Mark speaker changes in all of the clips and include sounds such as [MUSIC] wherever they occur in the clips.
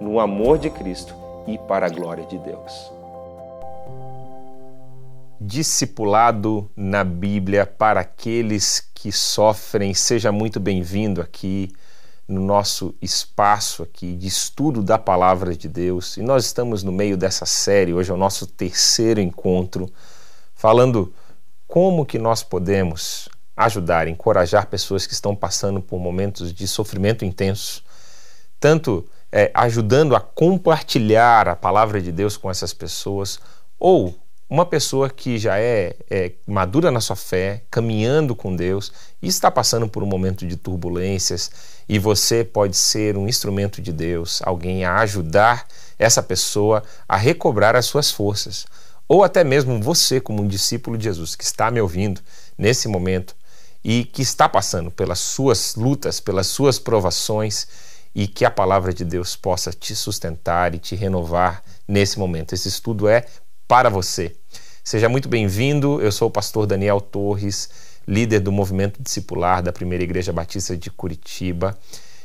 Speaker 1: no amor de Cristo e para a glória de Deus.
Speaker 2: Discipulado na Bíblia para aqueles que sofrem, seja muito bem-vindo aqui no nosso espaço aqui de estudo da palavra de Deus. E nós estamos no meio dessa série, hoje é o nosso terceiro encontro, falando como que nós podemos ajudar, encorajar pessoas que estão passando por momentos de sofrimento intenso, tanto é, ajudando a compartilhar a palavra de Deus com essas pessoas, ou uma pessoa que já é, é, madura na sua fé, caminhando com Deus e está passando por um momento de turbulências, e você pode ser um instrumento de Deus, alguém a ajudar essa pessoa a recobrar as suas forças. Ou até mesmo você, como um discípulo de Jesus, que está me ouvindo nesse momento e que está passando pelas suas lutas, pelas suas provações e que a palavra de Deus possa te sustentar e te renovar nesse momento. Esse estudo é para você. Seja muito bem-vindo. Eu sou o pastor Daniel Torres, líder do movimento discipular da Primeira Igreja Batista de Curitiba.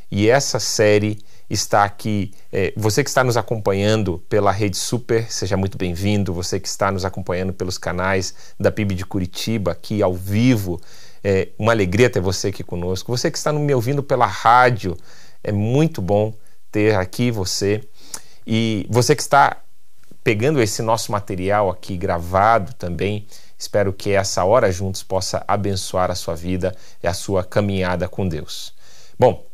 Speaker 2: E essa série está aqui. É, você que está nos acompanhando pela Rede Super, seja muito bem-vindo. Você que está nos acompanhando pelos canais da PIB de Curitiba, aqui ao vivo. É uma alegria ter você aqui conosco. Você que está me ouvindo pela rádio, é muito bom ter aqui você e você que está pegando esse nosso material aqui gravado também. Espero que essa hora juntos possa abençoar a sua vida e a sua caminhada com Deus. Bom,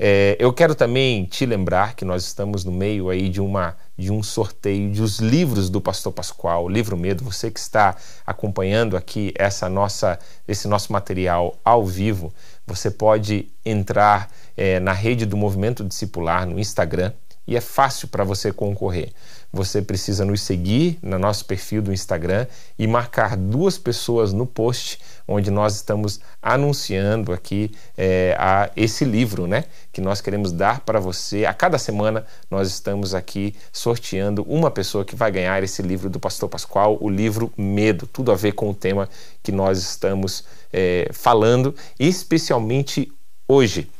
Speaker 2: é, eu quero também te lembrar que nós estamos no meio aí de uma de um sorteio dos livros do Pastor Pascoal, Livro Medo. Você que está acompanhando aqui essa nossa esse nosso material ao vivo, você pode entrar é, na rede do Movimento Discipular no Instagram e é fácil para você concorrer. Você precisa nos seguir no nosso perfil do Instagram e marcar duas pessoas no post onde nós estamos anunciando aqui é, a, esse livro, né? Que nós queremos dar para você. A cada semana nós estamos aqui sorteando uma pessoa que vai ganhar esse livro do Pastor Pascoal, o livro Medo, tudo a ver com o tema que nós estamos é, falando, especialmente hoje.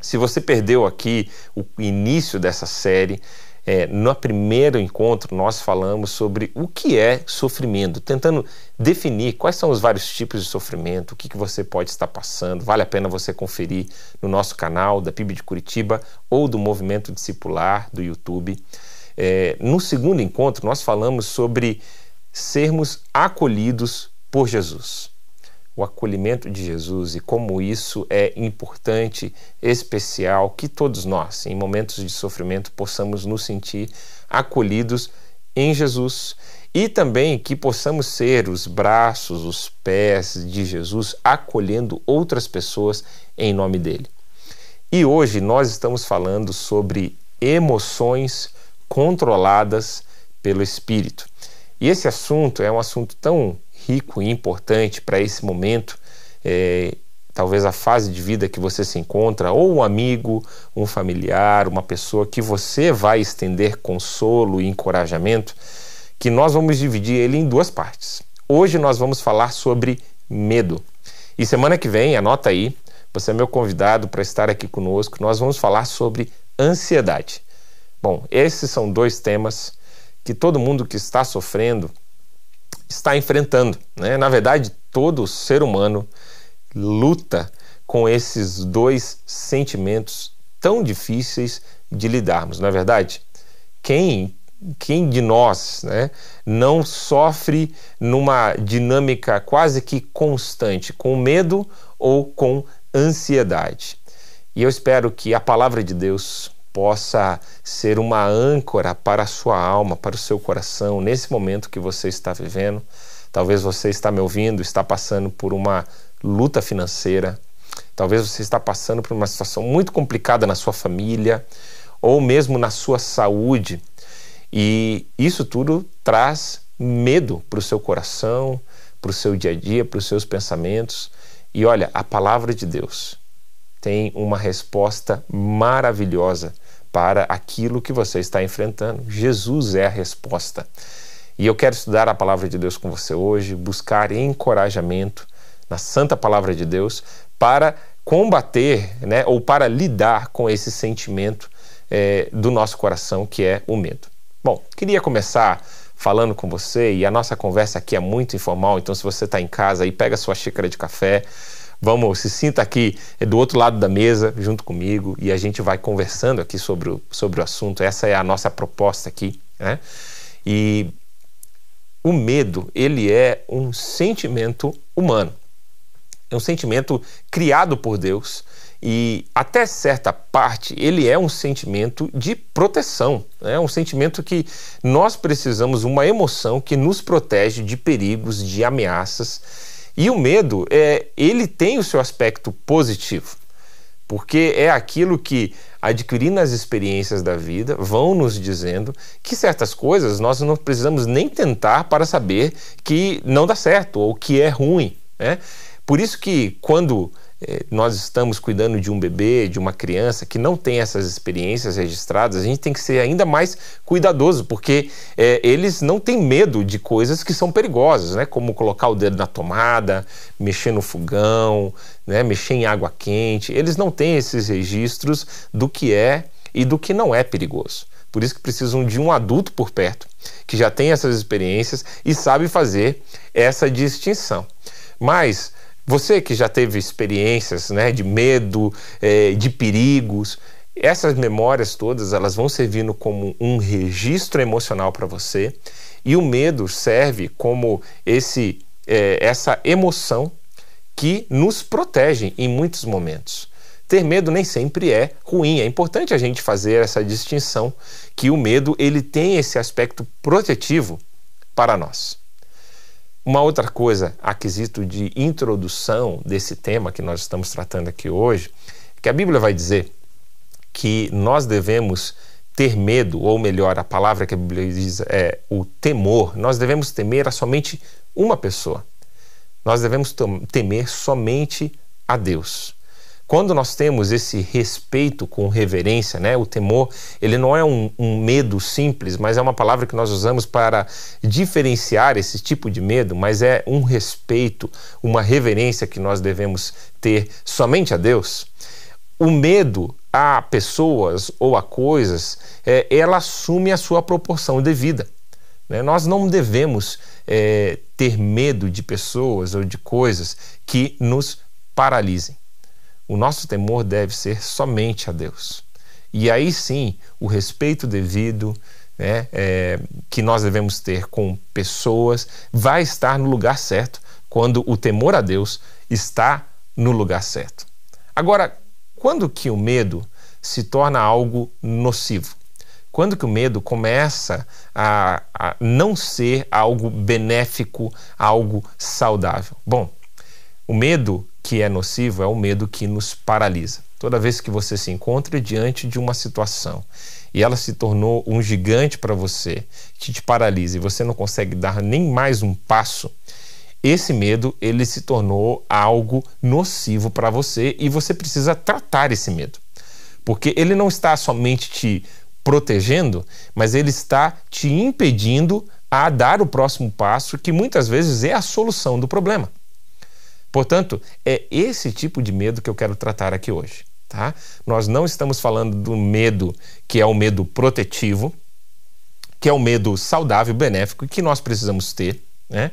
Speaker 2: Se você perdeu aqui o início dessa série, é, no primeiro encontro nós falamos sobre o que é sofrimento, tentando definir quais são os vários tipos de sofrimento, o que, que você pode estar passando. Vale a pena você conferir no nosso canal da PIB de Curitiba ou do Movimento Discipular do YouTube. É, no segundo encontro nós falamos sobre sermos acolhidos por Jesus o acolhimento de Jesus e como isso é importante, especial, que todos nós, em momentos de sofrimento, possamos nos sentir acolhidos em Jesus e também que possamos ser os braços, os pés de Jesus acolhendo outras pessoas em nome dele. E hoje nós estamos falando sobre emoções controladas pelo Espírito. E esse assunto é um assunto tão rico e importante para esse momento, é, talvez a fase de vida que você se encontra, ou um amigo, um familiar, uma pessoa que você vai estender consolo e encorajamento, que nós vamos dividir ele em duas partes. Hoje nós vamos falar sobre medo. E semana que vem, anota aí, você é meu convidado para estar aqui conosco, nós vamos falar sobre ansiedade. Bom, esses são dois temas que todo mundo que está sofrendo está enfrentando. Né? Na verdade, todo ser humano luta com esses dois sentimentos tão difíceis de lidarmos, não é verdade? Quem quem de nós né, não sofre numa dinâmica quase que constante, com medo ou com ansiedade? E eu espero que a palavra de Deus possa ser uma âncora para a sua alma, para o seu coração, nesse momento que você está vivendo. Talvez você está me ouvindo, está passando por uma luta financeira, talvez você está passando por uma situação muito complicada na sua família ou mesmo na sua saúde. E isso tudo traz medo para o seu coração, para o seu dia a dia, para os seus pensamentos. E olha, a palavra de Deus tem uma resposta maravilhosa para aquilo que você está enfrentando. Jesus é a resposta. E eu quero estudar a palavra de Deus com você hoje, buscar encorajamento na santa palavra de Deus para combater, né, ou para lidar com esse sentimento é, do nosso coração que é o medo. Bom, queria começar falando com você e a nossa conversa aqui é muito informal, então se você está em casa aí pega sua xícara de café, Vamos, se sinta aqui do outro lado da mesa junto comigo e a gente vai conversando aqui sobre o, sobre o assunto. Essa é a nossa proposta aqui. Né? E o medo, ele é um sentimento humano. É um sentimento criado por Deus e até certa parte ele é um sentimento de proteção, é né? um sentimento que nós precisamos uma emoção que nos protege de perigos, de ameaças e o medo, é, ele tem o seu aspecto positivo, porque é aquilo que, adquirindo as experiências da vida, vão nos dizendo que certas coisas nós não precisamos nem tentar para saber que não dá certo ou que é ruim. Né? Por isso que quando nós estamos cuidando de um bebê, de uma criança que não tem essas experiências registradas, a gente tem que ser ainda mais cuidadoso, porque é, eles não têm medo de coisas que são perigosas, né? como colocar o dedo na tomada, mexer no fogão, né? mexer em água quente. Eles não têm esses registros do que é e do que não é perigoso. Por isso que precisam de um adulto por perto, que já tem essas experiências e sabe fazer essa distinção. Mas você que já teve experiências né, de medo, é, de perigos, essas memórias todas elas vão servindo como um registro emocional para você e o medo serve como esse é, essa emoção que nos protege em muitos momentos. Ter medo nem sempre é ruim. É importante a gente fazer essa distinção que o medo ele tem esse aspecto protetivo para nós. Uma outra coisa, aquisito de introdução desse tema que nós estamos tratando aqui hoje, que a Bíblia vai dizer que nós devemos ter medo, ou melhor, a palavra que a Bíblia diz é o temor. Nós devemos temer a somente uma pessoa. Nós devemos temer somente a Deus. Quando nós temos esse respeito com reverência, né, o temor, ele não é um, um, medo simples, mas é uma palavra que nós usamos para diferenciar esse tipo de medo, mas é um respeito, uma reverência que nós devemos ter somente a Deus. O medo a pessoas ou a coisas, é, ela assume a sua proporção devida. Né? Nós não devemos é, ter medo de pessoas ou de coisas que nos paralisem. O nosso temor deve ser somente a Deus. E aí sim, o respeito devido né, é, que nós devemos ter com pessoas vai estar no lugar certo quando o temor a Deus está no lugar certo. Agora, quando que o medo se torna algo nocivo? Quando que o medo começa a, a não ser algo benéfico, algo saudável? Bom, o medo que é nocivo é o medo que nos paralisa. Toda vez que você se encontra diante de uma situação e ela se tornou um gigante para você, que te paralisa e você não consegue dar nem mais um passo, esse medo ele se tornou algo nocivo para você e você precisa tratar esse medo. Porque ele não está somente te protegendo, mas ele está te impedindo a dar o próximo passo, que muitas vezes é a solução do problema. Portanto, é esse tipo de medo que eu quero tratar aqui hoje. Tá? Nós não estamos falando do medo que é o medo protetivo, que é o medo saudável, benéfico que nós precisamos ter. Né?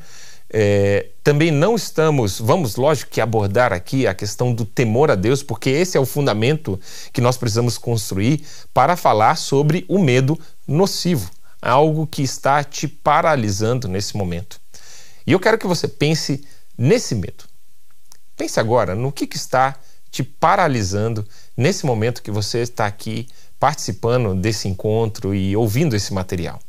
Speaker 2: É, também não estamos, vamos, lógico, que abordar aqui a questão do temor a Deus, porque esse é o fundamento que nós precisamos construir para falar sobre o medo nocivo, algo que está te paralisando nesse momento. E eu quero que você pense nesse medo. Pense agora no que, que está te paralisando nesse momento que você está aqui participando desse encontro e ouvindo esse material.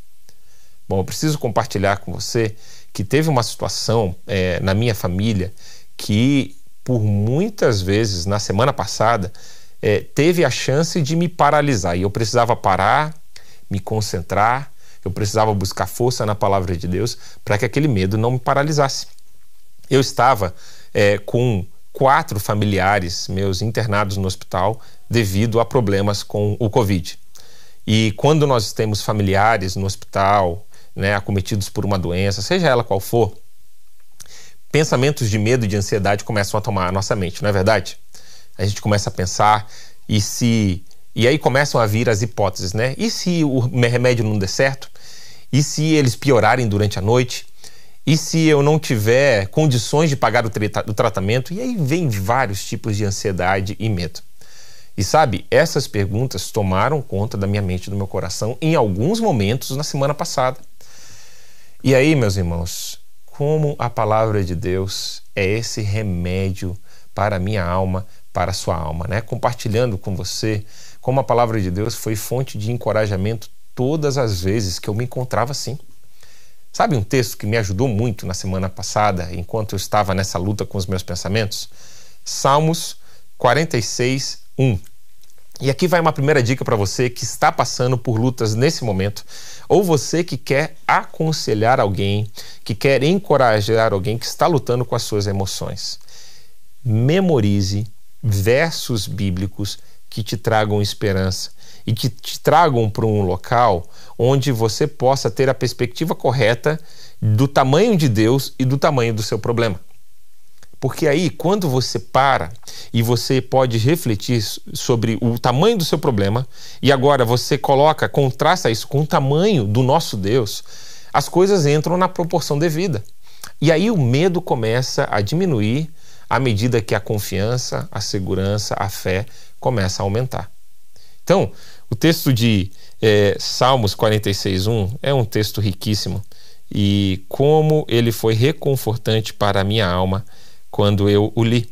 Speaker 2: Bom, eu preciso compartilhar com você que teve uma situação é, na minha família que, por muitas vezes, na semana passada, é, teve a chance de me paralisar e eu precisava parar, me concentrar, eu precisava buscar força na palavra de Deus para que aquele medo não me paralisasse. Eu estava é, com quatro familiares meus internados no hospital devido a problemas com o Covid. E quando nós temos familiares no hospital, né, acometidos por uma doença, seja ela qual for, pensamentos de medo e de ansiedade começam a tomar a nossa mente, não é verdade? A gente começa a pensar e se e aí começam a vir as hipóteses, né? E se o remédio não der certo? E se eles piorarem durante a noite? E se eu não tiver condições de pagar o, o tratamento? E aí vem vários tipos de ansiedade e medo. E sabe, essas perguntas tomaram conta da minha mente e do meu coração em alguns momentos na semana passada. E aí, meus irmãos, como a palavra de Deus é esse remédio para a minha alma, para a sua alma, né? Compartilhando com você como a palavra de Deus foi fonte de encorajamento todas as vezes que eu me encontrava assim. Sabe um texto que me ajudou muito na semana passada, enquanto eu estava nessa luta com os meus pensamentos? Salmos 46, 1. E aqui vai uma primeira dica para você que está passando por lutas nesse momento, ou você que quer aconselhar alguém, que quer encorajar alguém que está lutando com as suas emoções. Memorize versos bíblicos que te tragam esperança e que te tragam para um local onde você possa ter a perspectiva correta do tamanho de Deus e do tamanho do seu problema. Porque aí, quando você para e você pode refletir sobre o tamanho do seu problema, e agora você coloca, contrasta isso com o tamanho do nosso Deus, as coisas entram na proporção devida. E aí o medo começa a diminuir à medida que a confiança, a segurança, a fé começa a aumentar. Então, o texto de é, Salmos 46.1 é um texto riquíssimo e como ele foi reconfortante para a minha alma quando eu o li,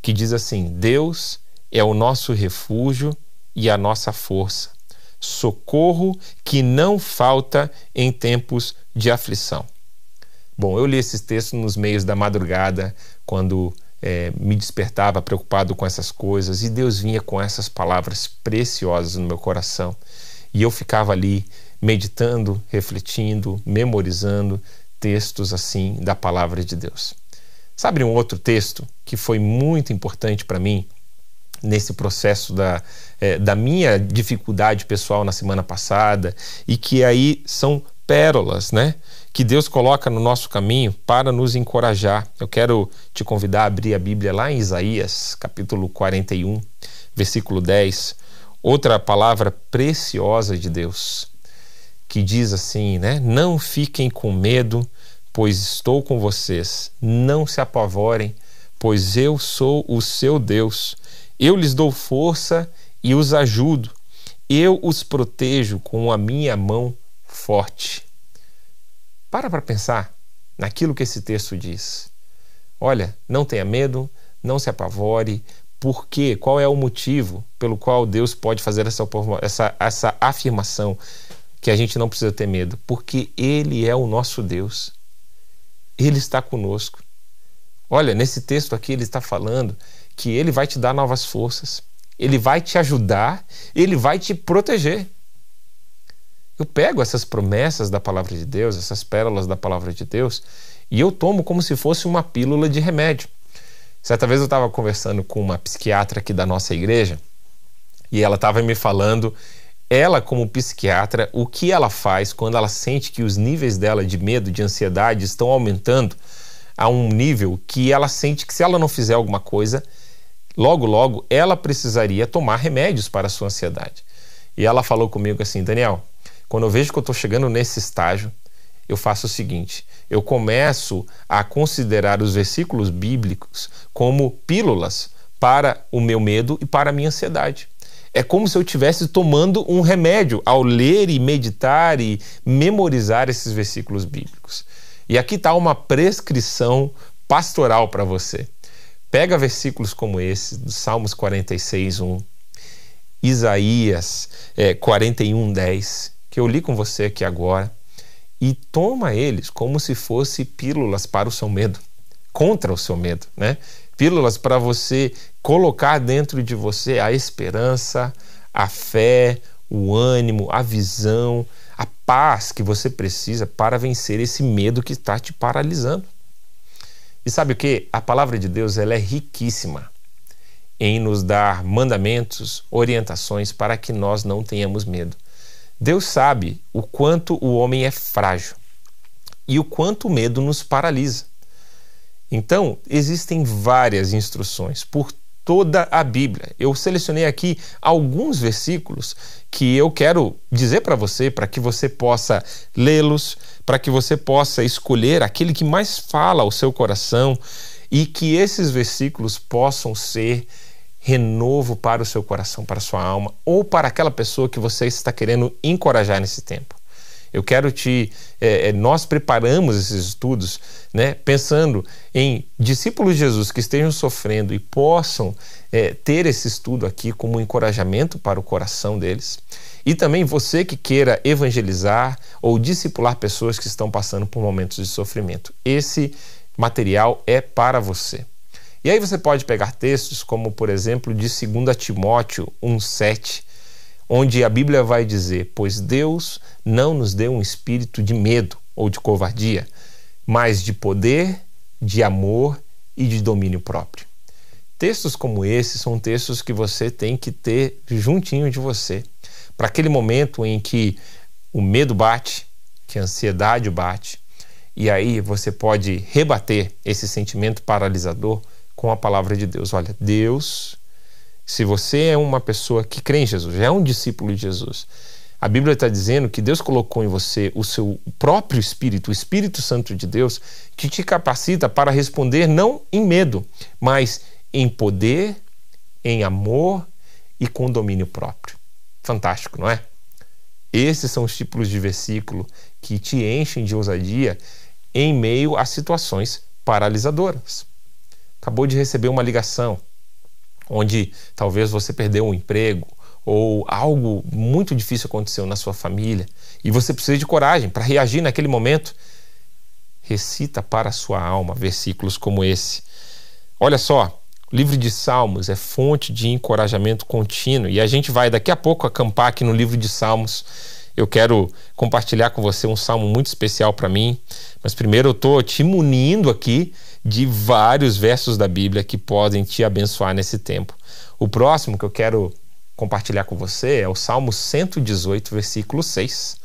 Speaker 2: que diz assim: Deus é o nosso refúgio e a nossa força, socorro que não falta em tempos de aflição. Bom, eu li esses textos nos meios da madrugada, quando é, me despertava preocupado com essas coisas, e Deus vinha com essas palavras preciosas no meu coração. E eu ficava ali meditando, refletindo, memorizando textos assim da palavra de Deus. Sabe um outro texto que foi muito importante para mim nesse processo da, é, da minha dificuldade pessoal na semana passada e que aí são pérolas, né? Que Deus coloca no nosso caminho para nos encorajar. Eu quero te convidar a abrir a Bíblia lá em Isaías, capítulo 41, versículo 10. Outra palavra preciosa de Deus, que diz assim, né? Não fiquem com medo, pois estou com vocês. Não se apavorem, pois eu sou o seu Deus. Eu lhes dou força e os ajudo. Eu os protejo com a minha mão forte. Para para pensar naquilo que esse texto diz. Olha, não tenha medo, não se apavore. Por quê? Qual é o motivo pelo qual Deus pode fazer essa, essa, essa afirmação que a gente não precisa ter medo? Porque Ele é o nosso Deus. Ele está conosco. Olha, nesse texto aqui ele está falando que ele vai te dar novas forças, ele vai te ajudar, ele vai te proteger. Eu pego essas promessas da palavra de Deus, essas pérolas da palavra de Deus, e eu tomo como se fosse uma pílula de remédio. Certa vez eu estava conversando com uma psiquiatra aqui da nossa igreja e ela estava me falando ela, como psiquiatra, o que ela faz quando ela sente que os níveis dela de medo, de ansiedade estão aumentando a um nível que ela sente que se ela não fizer alguma coisa, logo, logo ela precisaria tomar remédios para a sua ansiedade. E ela falou comigo assim: Daniel, quando eu vejo que eu estou chegando nesse estágio, eu faço o seguinte: eu começo a considerar os versículos bíblicos como pílulas para o meu medo e para a minha ansiedade É como se eu estivesse tomando um remédio ao ler e meditar e memorizar esses versículos bíblicos. E aqui está uma prescrição pastoral para você. Pega versículos como esse, do Salmos 46, 1, Isaías é, 41, 10, que eu li com você aqui agora, e toma eles como se fossem pílulas para o seu medo, contra o seu medo, né? Pílulas para você colocar dentro de você a esperança, a fé, o ânimo, a visão, a paz que você precisa para vencer esse medo que está te paralisando. E sabe o que? A palavra de Deus ela é riquíssima em nos dar mandamentos, orientações para que nós não tenhamos medo. Deus sabe o quanto o homem é frágil e o quanto o medo nos paralisa. Então, existem várias instruções por toda a Bíblia. Eu selecionei aqui alguns versículos que eu quero dizer para você, para que você possa lê-los, para que você possa escolher aquele que mais fala ao seu coração e que esses versículos possam ser renovo para o seu coração, para a sua alma ou para aquela pessoa que você está querendo encorajar nesse tempo. Eu quero te. É, é, nós preparamos esses estudos né, pensando em discípulos de Jesus que estejam sofrendo e possam é, ter esse estudo aqui como um encorajamento para o coração deles. E também você que queira evangelizar ou discipular pessoas que estão passando por momentos de sofrimento. Esse material é para você. E aí você pode pegar textos como, por exemplo, de 2 Timóteo 1,7 onde a Bíblia vai dizer: Pois Deus não nos deu um espírito de medo ou de covardia, mas de poder, de amor e de domínio próprio. Textos como esse são textos que você tem que ter juntinho de você, para aquele momento em que o medo bate, que a ansiedade bate, e aí você pode rebater esse sentimento paralisador com a palavra de Deus. Olha, Deus se você é uma pessoa que crê em Jesus, já é um discípulo de Jesus, a Bíblia está dizendo que Deus colocou em você o seu próprio Espírito, o Espírito Santo de Deus, que te capacita para responder não em medo, mas em poder, em amor e com domínio próprio. Fantástico, não é? Esses são os tipos de versículo que te enchem de ousadia em meio a situações paralisadoras. Acabou de receber uma ligação onde talvez você perdeu um emprego ou algo muito difícil aconteceu na sua família e você precisa de coragem para reagir naquele momento, recita para a sua alma versículos como esse. Olha só, o livro de Salmos é fonte de encorajamento contínuo e a gente vai daqui a pouco acampar aqui no livro de Salmos. Eu quero compartilhar com você um salmo muito especial para mim, mas primeiro eu estou te munindo aqui de vários versos da Bíblia que podem te abençoar nesse tempo. O próximo que eu quero compartilhar com você é o Salmo 118, versículo 6.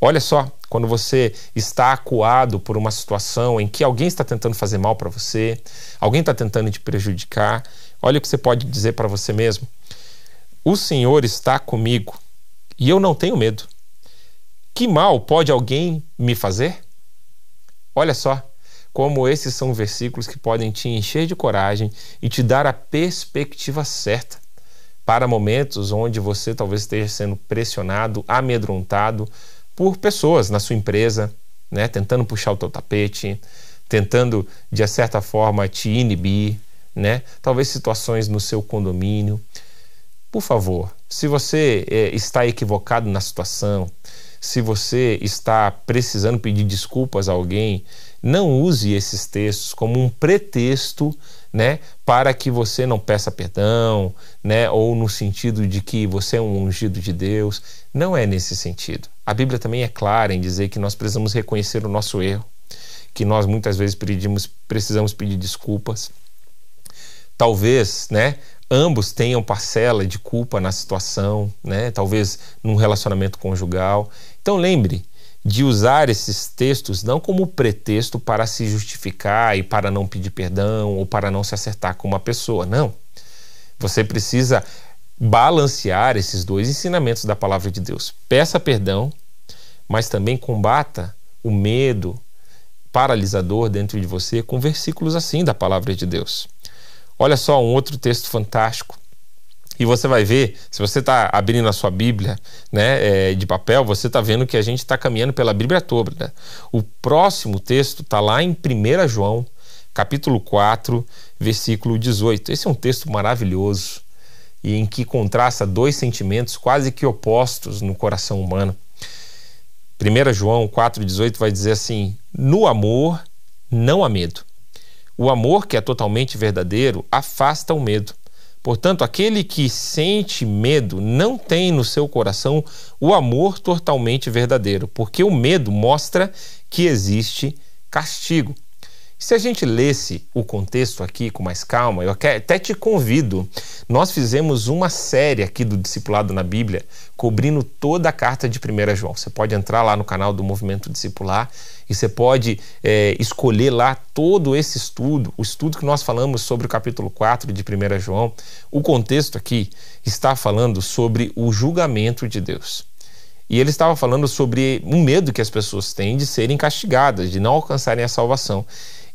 Speaker 2: Olha só, quando você está acuado por uma situação em que alguém está tentando fazer mal para você, alguém está tentando te prejudicar, olha o que você pode dizer para você mesmo: O Senhor está comigo e eu não tenho medo. Que mal pode alguém me fazer? Olha só, como esses são versículos que podem te encher de coragem e te dar a perspectiva certa para momentos onde você talvez esteja sendo pressionado, amedrontado por pessoas na sua empresa, né, tentando puxar o teu tapete, tentando de certa forma te inibir, né? Talvez situações no seu condomínio. Por favor, se você é, está equivocado na situação, se você está precisando pedir desculpas a alguém, não use esses textos como um pretexto né, para que você não peça perdão, né, ou no sentido de que você é um ungido de Deus. Não é nesse sentido. A Bíblia também é clara em dizer que nós precisamos reconhecer o nosso erro, que nós muitas vezes pedimos, precisamos pedir desculpas. Talvez, né, ambos tenham parcela de culpa na situação, né, talvez num relacionamento conjugal. Então lembre, de usar esses textos não como pretexto para se justificar e para não pedir perdão ou para não se acertar com uma pessoa. Não. Você precisa balancear esses dois ensinamentos da palavra de Deus. Peça perdão, mas também combata o medo paralisador dentro de você com versículos assim da palavra de Deus. Olha só um outro texto fantástico E você vai ver, se você está abrindo a sua Bíblia né, é, de papel, você está vendo que a gente está caminhando pela Bíblia toda. Né? O próximo texto está lá em 1 João, capítulo 4, versículo 18. Esse é um texto maravilhoso e em que contrasta dois sentimentos quase que opostos no coração humano. 1 João 4,18 vai dizer assim: No amor não há medo. O amor, que é totalmente verdadeiro, afasta o medo Portanto, aquele que sente medo não tem no seu coração o amor totalmente verdadeiro, porque o medo mostra que existe castigo. Se a gente lesse o contexto aqui com mais calma, eu até te convido. Nós fizemos uma série aqui do Discipulado na Bíblia, cobrindo toda a carta de 1 João. Você pode entrar lá no canal do Movimento Discipular e você pode é, escolher lá todo esse estudo, o estudo que nós falamos sobre o capítulo 4 de 1 João. O contexto aqui está falando sobre o julgamento de Deus. E ele estava falando sobre um medo que as pessoas têm de serem castigadas, de não alcançarem a salvação.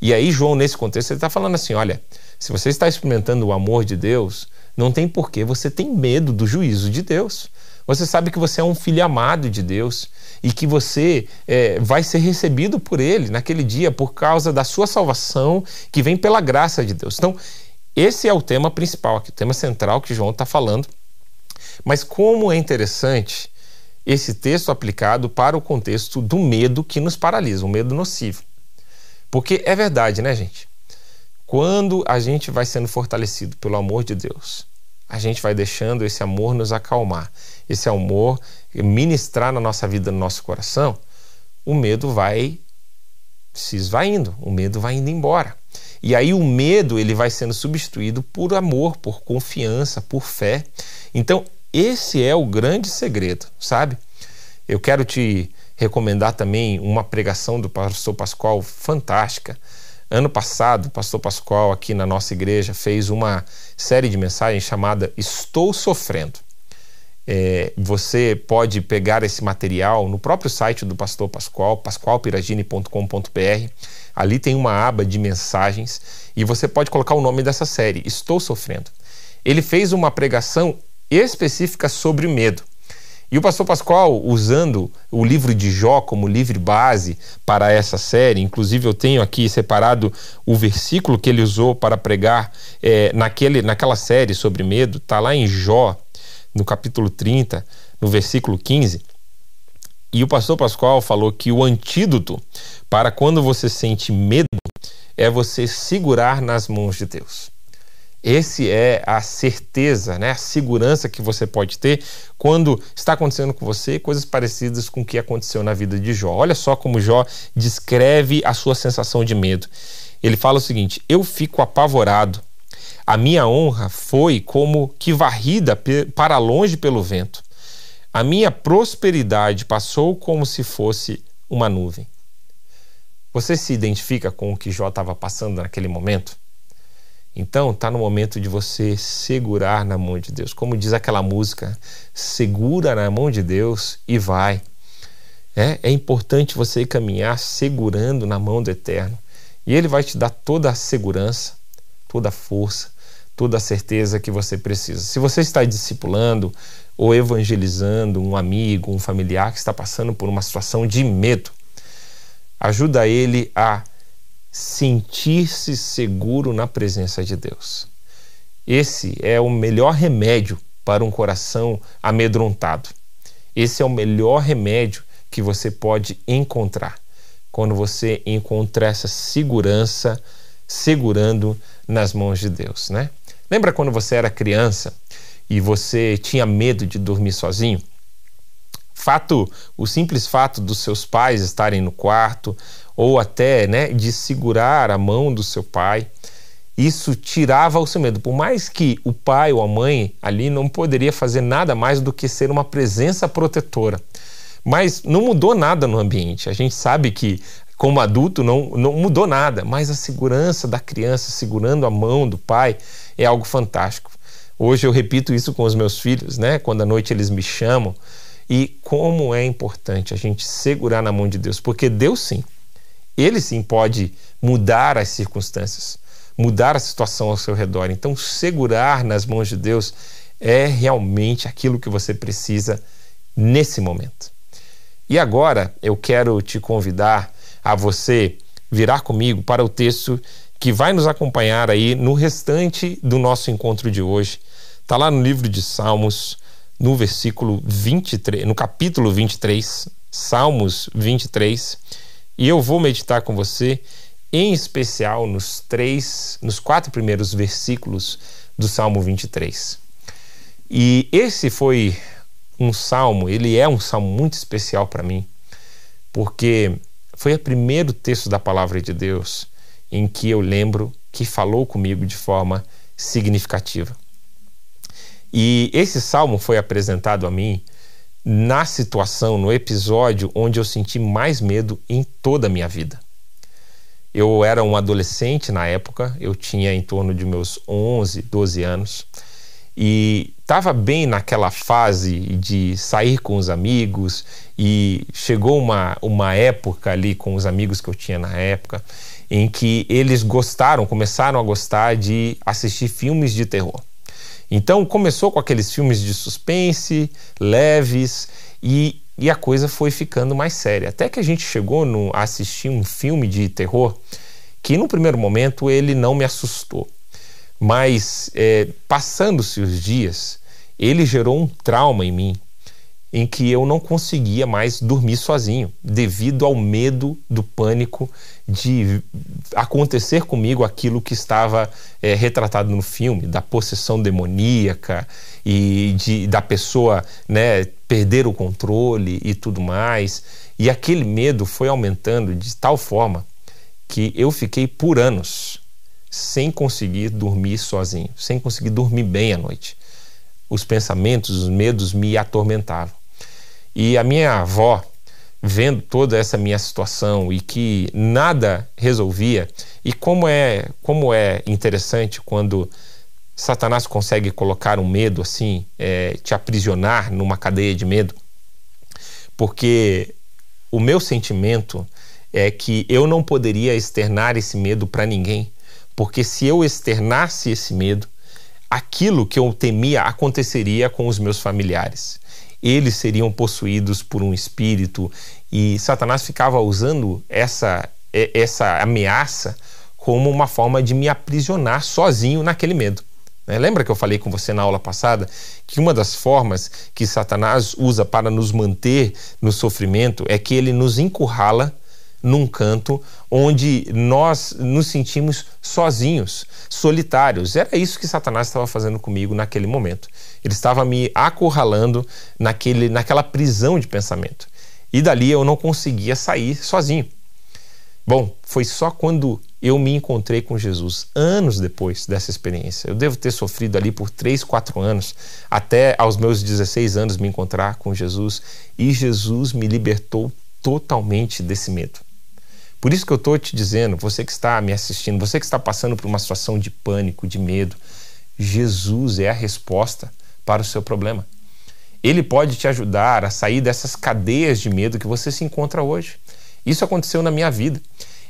Speaker 2: E aí, João, nesse contexto, ele está falando assim: olha, se você está experimentando o amor de Deus, não tem porquê você tem medo do juízo de Deus. Você sabe que você é um filho amado de Deus e que você é, vai ser recebido por Ele naquele dia por causa da sua salvação que vem pela graça de Deus. Então, esse é o tema principal aqui, o tema central que João está falando. Mas como é interessante esse texto aplicado para o contexto do medo que nos paralisa, o medo nocivo. Porque é verdade, né, gente? Quando a gente vai sendo fortalecido pelo amor de Deus, a gente vai deixando esse amor nos acalmar, esse amor ministrar na nossa vida, no nosso coração, o medo vai se esvaindo, o medo vai indo embora. E aí o medo ele vai sendo substituído por amor, por confiança, por fé. Então esse é o grande segredo, sabe? Eu quero te recomendar também uma pregação do pastor Pascoal fantástica. Ano passado, o pastor Pascoal, aqui na nossa igreja, fez uma série de mensagens chamada Estou Sofrendo. É, você pode pegar esse material no próprio site do pastor Pascoal, pascoalpiragini.com.br. Ali tem uma aba de mensagens e você pode colocar o nome dessa série, Estou Sofrendo. Ele fez uma pregação específica sobre o medo. E o pastor Pascoal, usando o livro de Jó como livre base para essa série, inclusive eu tenho aqui separado o versículo que ele usou para pregar é, naquele, naquela série sobre medo, está lá em Jó, no capítulo 30, no versículo 15. E o pastor Pascoal falou que o antídoto para quando você sente medo é você segurar nas mãos de Deus. Esse é a certeza, né, a segurança que você pode ter quando está acontecendo com você coisas parecidas com o que aconteceu na vida de Jó. Olha só como Jó descreve a sua sensação de medo. Ele fala o seguinte: Eu fico apavorado. A minha honra foi como que varrida para longe pelo vento. A minha prosperidade passou como se fosse uma nuvem. Você se identifica com o que Jó estava passando naquele momento? Então, está no momento de você segurar na mão de Deus. Como diz aquela música, segura na mão de Deus e vai. É, é importante você caminhar segurando na mão do Eterno. E Ele vai te dar toda a segurança, toda a força, toda a certeza que você precisa. Se você está discipulando ou evangelizando um amigo, um familiar que está passando por uma situação de medo, ajuda ele a sentir-se seguro na presença de Deus. Esse é o melhor remédio para um coração amedrontado. Esse é o melhor remédio que você pode encontrar quando você encontra essa segurança segurando nas mãos de Deus, né? Lembra quando você era criança e você tinha medo de dormir sozinho? Fato, o simples fato dos seus pais estarem no quarto, ou até né, de segurar a mão do seu pai. Isso tirava o seu medo. Por mais que o pai ou a mãe ali não poderia fazer nada mais do que ser uma presença protetora. Mas não mudou nada no ambiente. A gente sabe que, como adulto, não, não mudou nada, mas a segurança da criança segurando a mão do pai é algo fantástico. Hoje eu repito isso com os meus filhos, né? Quando à noite eles me chamam. E como é importante a gente segurar na mão de Deus, porque Deus sim ele sim pode mudar as circunstâncias, mudar a situação ao seu redor. Então, segurar nas mãos de Deus é realmente aquilo que você precisa nesse momento. E agora eu quero te convidar a você virar comigo para o texto que vai nos acompanhar aí no restante do nosso encontro de hoje. Está lá no livro de Salmos, no versículo 23, no capítulo 23, Salmos 23, e eu vou meditar com você, em especial nos três, nos quatro primeiros versículos do Salmo 23. E esse foi um salmo, ele é um salmo muito especial para mim, porque foi o primeiro texto da palavra de Deus em que eu lembro que falou comigo de forma significativa. E esse salmo foi apresentado a mim na situação, no episódio onde eu senti mais medo em toda a minha vida. Eu era um adolescente na época, eu tinha em torno de meus 11, 12 anos e estava bem naquela fase de sair com os amigos e chegou uma, uma época ali com os amigos que eu tinha na época em que eles gostaram, começaram a gostar de assistir filmes de terror. Então começou com aqueles filmes de suspense, leves, e, e a coisa foi ficando mais séria. Até que a gente chegou no, a assistir um filme de terror que no primeiro momento ele não me assustou. Mas é, passando-se os dias, ele gerou um trauma em mim em que eu não conseguia mais dormir sozinho, devido ao medo do pânico de acontecer comigo aquilo que estava é, retratado no filme, da possessão demoníaca e de, da pessoa né, perder o controle e tudo mais. E aquele medo foi aumentando de tal forma que eu fiquei por anos sem conseguir dormir sozinho, sem conseguir dormir bem à noite. Os pensamentos, os medos me atormentavam. E a minha avó, vendo toda essa minha situação e que nada resolvia, e como é, como é interessante quando Satanás consegue colocar um medo assim, é, te aprisionar numa cadeia de medo, porque o meu sentimento é que eu não poderia externar esse medo para ninguém, porque se eu externasse esse medo, aquilo que eu temia aconteceria com os meus familiares eles seriam possuídos por um espírito e Satanás ficava usando essa, essa ameaça como uma forma de me aprisionar sozinho naquele medo. Né? Lembra que eu falei com você na aula passada que uma das formas que Satanás usa para nos manter no sofrimento é que ele nos encurrala num canto onde nós nos sentimos sozinhos, solitários. Era isso que Satanás estava fazendo comigo naquele momento. Ele estava me acurralando naquele, naquela prisão de pensamento. E dali eu não conseguia sair sozinho. Bom, foi só quando eu me encontrei com Jesus, anos depois dessa experiência. Eu devo ter sofrido ali por 3, 4 anos, até aos meus 16 anos me encontrar com Jesus, e Jesus me libertou totalmente desse medo. Por isso que eu estou te dizendo, você que está me assistindo, você que está passando por uma situação de pânico, de medo, Jesus é a resposta para o seu problema. Ele pode te ajudar a sair dessas cadeias de medo que você se encontra hoje. Isso aconteceu na minha vida.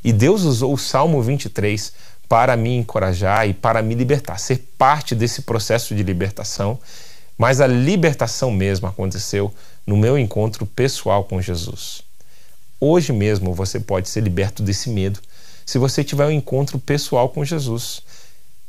Speaker 2: E Deus usou o Salmo 23 para me encorajar e para me libertar, ser parte desse processo de libertação. Mas a libertação mesmo aconteceu no meu encontro pessoal com Jesus. Hoje mesmo você pode ser liberto desse medo se você tiver um encontro pessoal com Jesus.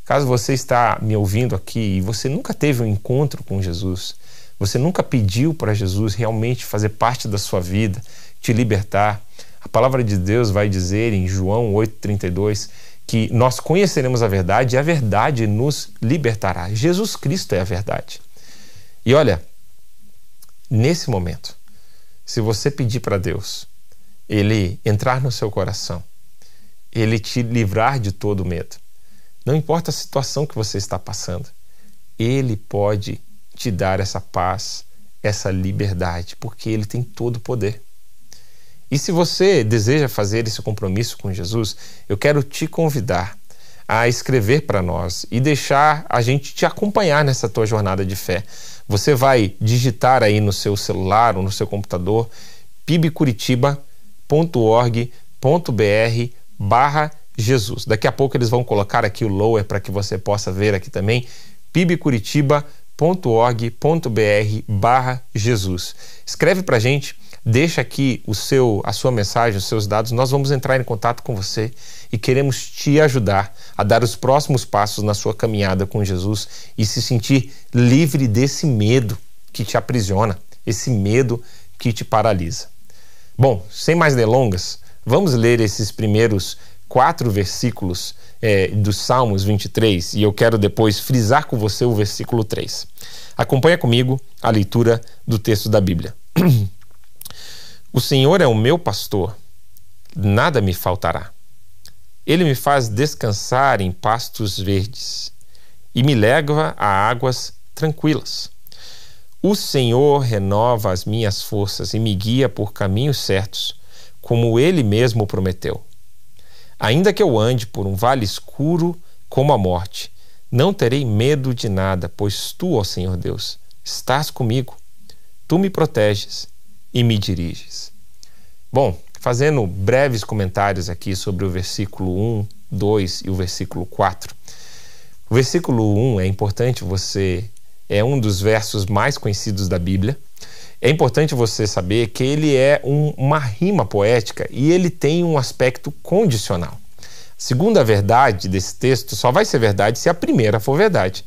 Speaker 2: Caso você está me ouvindo aqui e você nunca teve um encontro com Jesus, você nunca pediu para Jesus realmente fazer parte da sua vida, te libertar, a palavra de Deus vai dizer em João 8:32 que nós conheceremos a verdade e a verdade nos libertará. Jesus Cristo é a verdade. E olha, nesse momento, se você pedir para Deus ele entrar no seu coração, ele te livrar de todo medo. Não importa a situação que você está passando, ele pode te dar essa paz, essa liberdade, porque ele tem todo o poder. E se você deseja fazer esse compromisso com Jesus, eu quero te convidar a escrever para nós e deixar a gente te acompanhar nessa tua jornada de fé. Você vai digitar aí no seu celular ou no seu computador pibcuritiba.com www.org.br barra Jesus. Daqui a pouco eles vão colocar aqui o lower para que você possa ver aqui também, pibcuritiba.org.br barra Jesus. Escreve para gente, deixa aqui o seu, a sua mensagem, os seus dados, nós vamos entrar em contato com você e queremos te ajudar a dar os próximos passos na sua caminhada com Jesus e se sentir livre desse medo que te aprisiona, esse medo que te paralisa. Bom, sem mais delongas, vamos ler esses primeiros quatro versículos é, dos Salmos 23 e eu quero depois frisar com você o versículo 3. Acompanha comigo a leitura do texto da Bíblia. [CLEARS THROAT] o Senhor é o meu pastor, nada me faltará. Ele me faz descansar em pastos verdes e me leva a águas tranquilas. O Senhor renova as minhas forças e me guia por caminhos certos, como ele mesmo prometeu. Ainda que eu ande por um vale escuro como a morte, não terei medo de nada, pois tu, ó Senhor Deus, estás comigo. Tu me proteges e me diriges. Bom, fazendo breves comentários aqui sobre o versículo 1, 2 e o versículo 4. O versículo 1 é importante você, é um dos versos mais conhecidos da Bíblia. É importante você saber que ele é um, uma rima poética e ele tem um aspecto condicional. Segunda verdade desse texto só vai ser verdade se a primeira for verdade.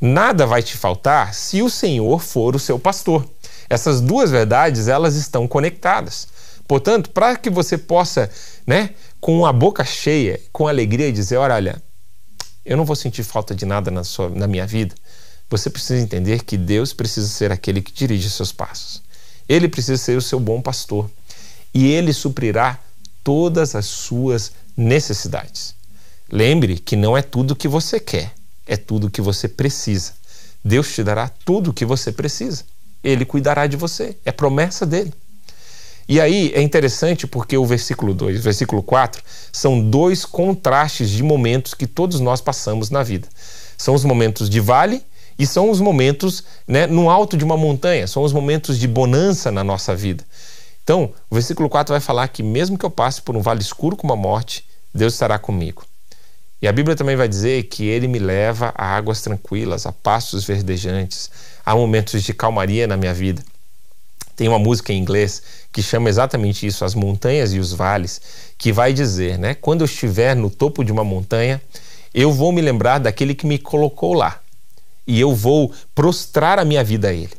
Speaker 2: Nada vai te faltar se o Senhor for o seu pastor. Essas duas verdades, elas estão conectadas. Portanto, para que você possa, né, com a boca cheia, com alegria dizer, olha, eu não vou sentir falta de nada na, sua, na minha vida, você precisa entender que Deus precisa ser aquele que dirige seus passos. Ele precisa ser o seu bom pastor. E ele suprirá todas as suas necessidades. Lembre que não é tudo o que você quer, é tudo o que você precisa. Deus te dará tudo o que você precisa. Ele cuidará de você. É promessa dele. E aí é interessante porque o versículo 2 e o versículo 4 são dois contrastes de momentos que todos nós passamos na vida. São os momentos de vale e são os momentos né, no alto de uma montanha, são os momentos de bonança na nossa vida. Então, o versículo 4 vai falar que mesmo que eu passe por um vale escuro como a morte, Deus estará comigo. E a Bíblia também vai dizer que ele me leva a águas tranquilas, a pastos verdejantes, a momentos de calmaria na minha vida. Tem uma música em inglês que chama exatamente isso, as montanhas e os vales, que vai dizer, né, quando eu estiver no topo de uma montanha, eu vou me lembrar daquele que me colocou lá e eu vou prostrar a minha vida a Ele.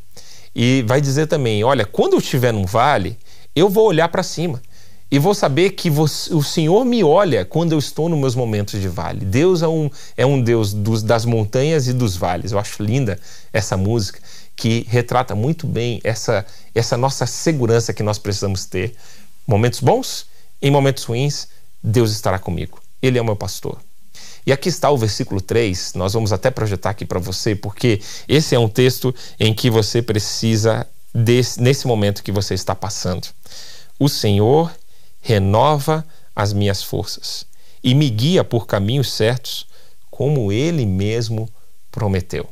Speaker 2: E vai dizer também: olha, quando eu estiver num vale, eu vou olhar para cima e vou saber que você, o Senhor me olha quando eu estou nos meus momentos de vale. Deus é um, é um Deus dos, das montanhas e dos vales. Eu acho linda essa música que retrata muito bem essa, essa nossa segurança que nós precisamos ter. Momentos bons, em momentos ruins, Deus estará comigo. Ele é o meu pastor. E aqui está o versículo 3, nós vamos até projetar aqui para você, porque esse é um texto em que você precisa, desse, nesse momento que você está passando. O Senhor renova as minhas forças e me guia por caminhos certos, como Ele mesmo prometeu.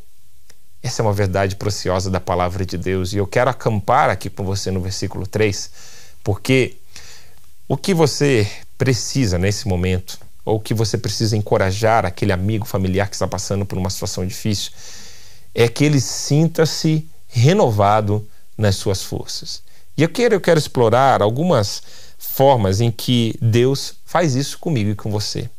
Speaker 2: Essa é uma verdade preciosa da palavra de Deus e eu quero acampar aqui com você no versículo 3, porque o que você precisa nesse momento ou que você precisa encorajar aquele amigo familiar que está passando por uma situação difícil, é que ele sinta-se renovado nas suas forças. E eu quero, eu quero explorar algumas formas em que Deus faz isso comigo e com você.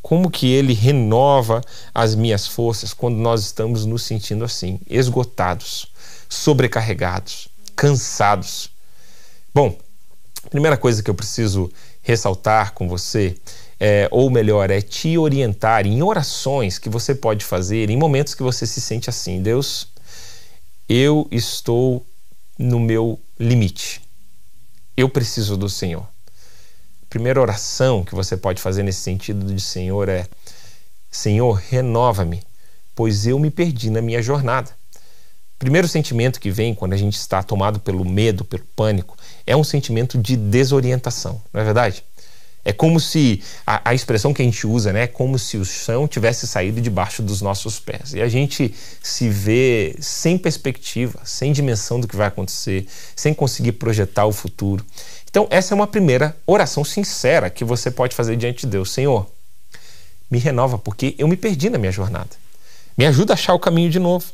Speaker 2: Como que ele renova as minhas forças quando nós estamos nos sentindo assim, esgotados, sobrecarregados, cansados. Bom, a primeira coisa que eu preciso ressaltar com você é, ou melhor, é te orientar em orações que você pode fazer em momentos que você se sente assim: Deus, eu estou no meu limite, eu preciso do Senhor. A primeira oração que você pode fazer nesse sentido de Senhor é: Senhor, renova-me, pois eu me perdi na minha jornada. O primeiro sentimento que vem quando a gente está tomado pelo medo, pelo pânico, é um sentimento de desorientação, não é verdade? É como se a, a, expressão que a gente usa, né? É como se o chão tivesse saído debaixo dos nossos pés. E a gente se vê sem perspectiva, sem dimensão do que vai acontecer, sem conseguir projetar o futuro. Então, essa é uma primeira oração sincera que você pode fazer diante de Deus. Senhor, me renova, porque eu me perdi na minha jornada. Me ajuda a achar o caminho de novo.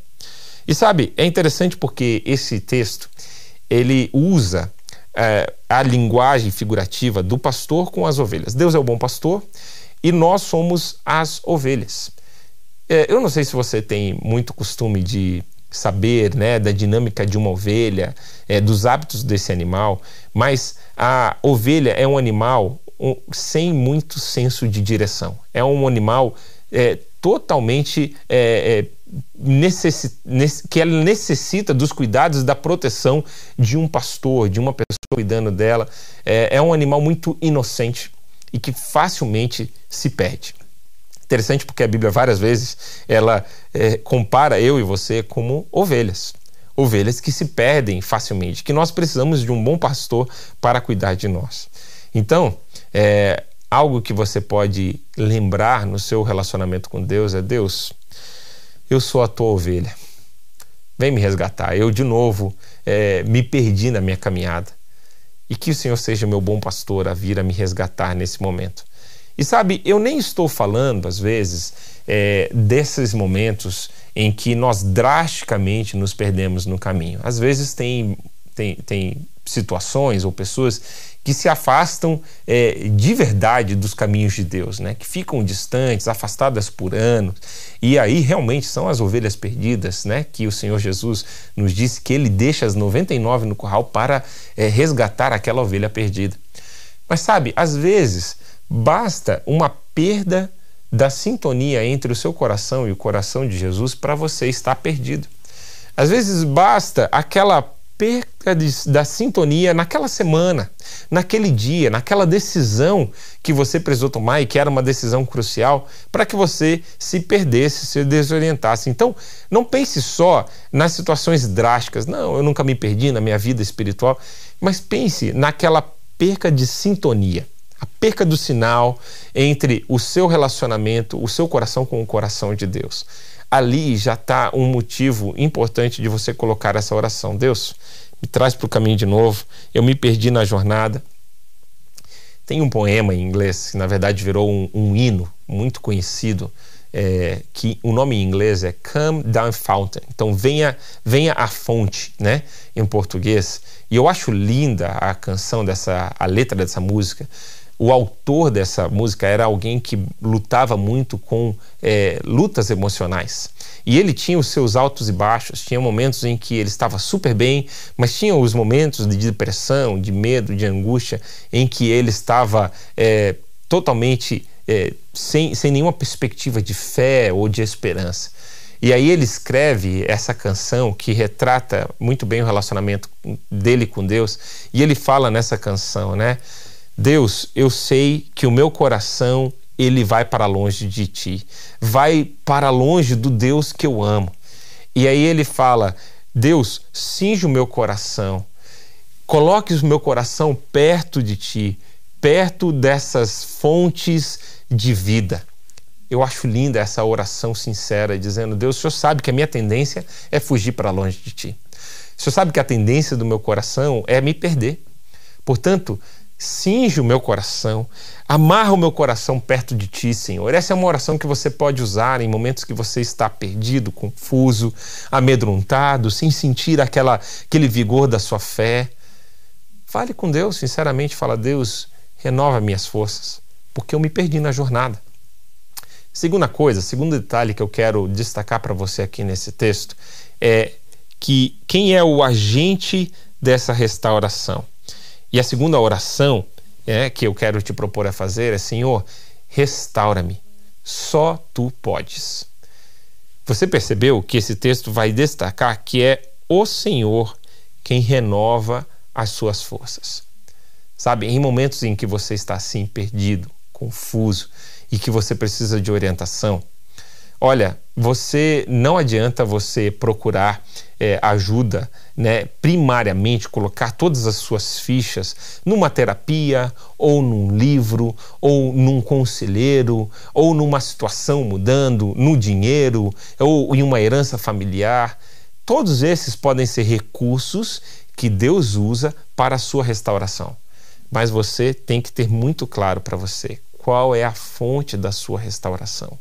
Speaker 2: E sabe, é interessante porque esse texto ele usa é, a linguagem figurativa do pastor com as ovelhas. Deus é o bom pastor e nós somos as ovelhas. É, eu não sei se você tem muito costume de saber né, da dinâmica de uma ovelha, é, dos hábitos desse animal, mas a ovelha é um animal um, sem muito senso de direção. É um animal é, totalmente é, é que ela necessita dos cuidados da proteção de um pastor, de uma pessoa cuidando dela. É, é um animal muito inocente e que facilmente se perde. Interessante porque a Bíblia várias vezes ela é, compara eu e você como ovelhas. Ovelhas que se perdem facilmente, que nós precisamos de um bom pastor para cuidar de nós. Então, é, algo que você pode lembrar no seu relacionamento com Deus é: Deus, eu sou a tua ovelha. Vem me resgatar. Eu, de novo, é, me perdi na minha caminhada. E que o Senhor seja meu bom pastor a vir a me resgatar nesse momento. E sabe, eu nem estou falando, às vezes, é, desses momentos em que nós drasticamente nos perdemos no caminho. Às vezes tem, tem, tem situações ou pessoas que se afastam é, de verdade dos caminhos de Deus, né? que ficam distantes, afastadas por anos, e aí realmente são as ovelhas perdidas, né? que o Senhor Jesus nos disse que ele deixa as 99 no curral para é, resgatar aquela ovelha perdida. Mas sabe, às vezes basta uma perda da sintonia entre o seu coração e o coração de Jesus para você estar perdido. Às vezes basta aquela perca de, da sintonia naquela semana, naquele dia, naquela decisão que você precisou tomar e que era uma decisão crucial para que você se perdesse, se desorientasse. Então, não pense só nas situações drásticas. Não, eu nunca me perdi na minha vida espiritual, mas pense naquela perca de sintonia. A perca do sinal entre o seu relacionamento, o seu coração com o coração de Deus ali já está um motivo importante de você colocar essa oração. Deus, me traz para o caminho de novo. Eu me perdi na jornada. Tem um poema em inglês que, na verdade, virou um, um hino muito conhecido, é, que o nome em inglês é Come Down Fountain. Então, venha, venha a fonte, né? Em português. E eu acho linda a canção dessa, a letra dessa música, o autor dessa música era alguém que lutava muito com é, lutas emocionais. E ele tinha os seus altos e baixos, tinha momentos em que ele estava super bem, mas tinha os momentos de depressão, de medo, de angústia, em que ele estava é, totalmente é, sem, sem nenhuma perspectiva de fé ou de esperança. E aí ele escreve essa canção que retrata muito bem o relacionamento dele com Deus, e ele fala nessa canção, né? Deus, eu sei que o meu coração ele vai para longe de ti, vai para longe do Deus que eu amo. E aí ele fala: Deus, cinge o meu coração, coloque o meu coração perto de ti, perto dessas fontes de vida. Eu acho linda essa oração sincera, dizendo: Deus, o Senhor sabe que a minha tendência é fugir para longe de ti. O Senhor sabe que a tendência do meu coração é me perder. Portanto, cinge o meu coração, amarra o meu coração perto de ti, Senhor. Essa é uma oração que você pode usar em momentos que você está perdido, confuso, amedrontado, sem sentir aquela, aquele vigor da sua fé. Fale com Deus, sinceramente, fala: Deus, renova minhas forças, porque eu me perdi na jornada. Segunda coisa, segundo detalhe que eu quero destacar para você aqui nesse texto é que quem é o agente dessa restauração? E a segunda oração é, que eu quero te propor a fazer é: Senhor, restaura-me, só tu podes. Você percebeu que esse texto vai destacar que é o Senhor quem renova as suas forças. Sabe, em momentos em que você está assim perdido, confuso e que você precisa de orientação, olha, você não adianta você procurar é, ajuda, né, primariamente colocar todas as suas fichas numa terapia, ou num livro, ou num conselheiro, ou numa situação mudando, no dinheiro, ou em uma herança familiar. Todos esses podem ser recursos que Deus usa para a sua restauração. Mas você tem que ter muito claro para você qual é a fonte da sua restauração.